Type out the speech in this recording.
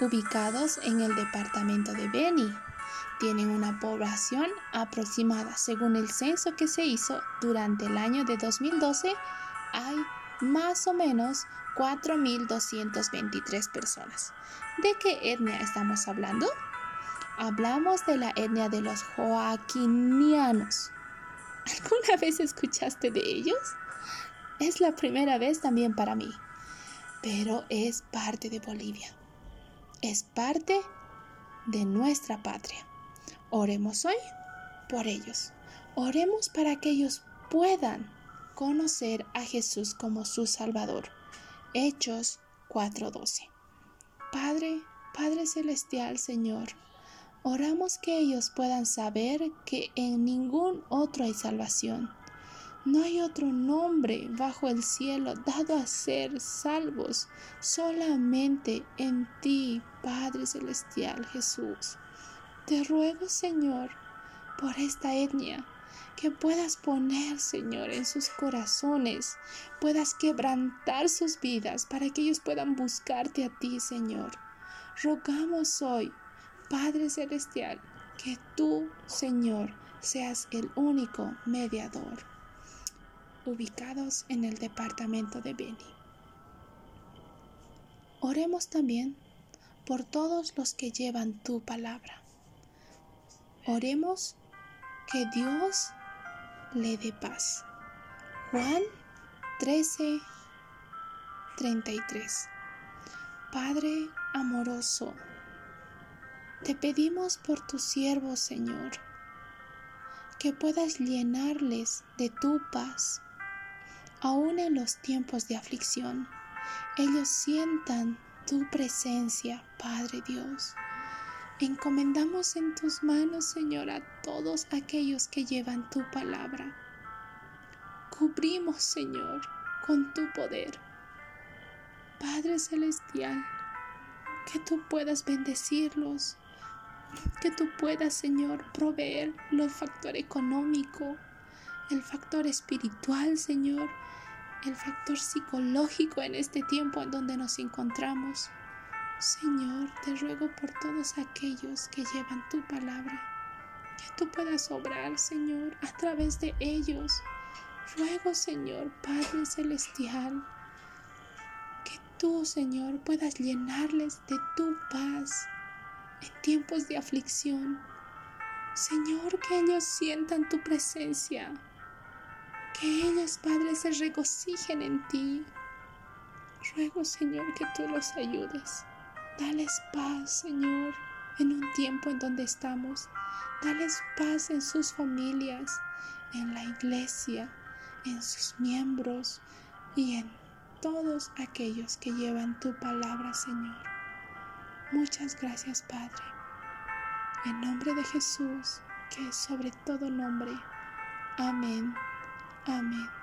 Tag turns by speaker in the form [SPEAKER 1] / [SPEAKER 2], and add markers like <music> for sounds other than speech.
[SPEAKER 1] ubicados en el departamento de Beni. Tienen una población aproximada, según el censo que se hizo durante el año de 2012, hay más o menos 4.223 personas. ¿De qué etnia estamos hablando? Hablamos de la etnia de los joaquinianos. <laughs> ¿Alguna vez escuchaste de ellos? Es la primera vez también para mí, pero es parte de Bolivia. Es parte de nuestra patria. Oremos hoy por ellos. Oremos para que ellos puedan conocer a Jesús como su Salvador. Hechos 4:12. Padre, Padre Celestial, Señor, oramos que ellos puedan saber que en ningún otro hay salvación. No hay otro nombre bajo el cielo dado a ser salvos, solamente en ti, Padre Celestial Jesús. Te ruego, Señor, por esta etnia, que puedas poner, Señor, en sus corazones, puedas quebrantar sus vidas para que ellos puedan buscarte a ti, Señor. Rogamos hoy, Padre Celestial, que tú, Señor, seas el único mediador. Ubicados en el departamento de Beni. Oremos también por todos los que llevan tu palabra. Oremos que Dios le dé paz. Juan 13, 33. Padre amoroso, te pedimos por tus siervos, Señor, que puedas llenarles de tu paz, aun en los tiempos de aflicción. Ellos sientan tu presencia, Padre Dios. Encomendamos en tus manos, Señor, a todos aquellos que llevan tu palabra. Cubrimos, Señor, con tu poder. Padre Celestial, que tú puedas bendecirlos, que tú puedas, Señor, proveer el factor económico, el factor espiritual, Señor, el factor psicológico en este tiempo en donde nos encontramos. Señor, te ruego por todos aquellos que llevan tu palabra, que tú puedas obrar, Señor, a través de ellos. Ruego, Señor, Padre Celestial, que tú, Señor, puedas llenarles de tu paz en tiempos de aflicción. Señor, que ellos sientan tu presencia, que ellos, Padre, se regocijen en ti. Ruego, Señor, que tú los ayudes. Dales paz, Señor, en un tiempo en donde estamos. Dales paz en sus familias, en la iglesia, en sus miembros y en todos aquellos que llevan tu palabra, Señor. Muchas gracias, Padre. En nombre de Jesús, que es sobre todo nombre. Amén. Amén.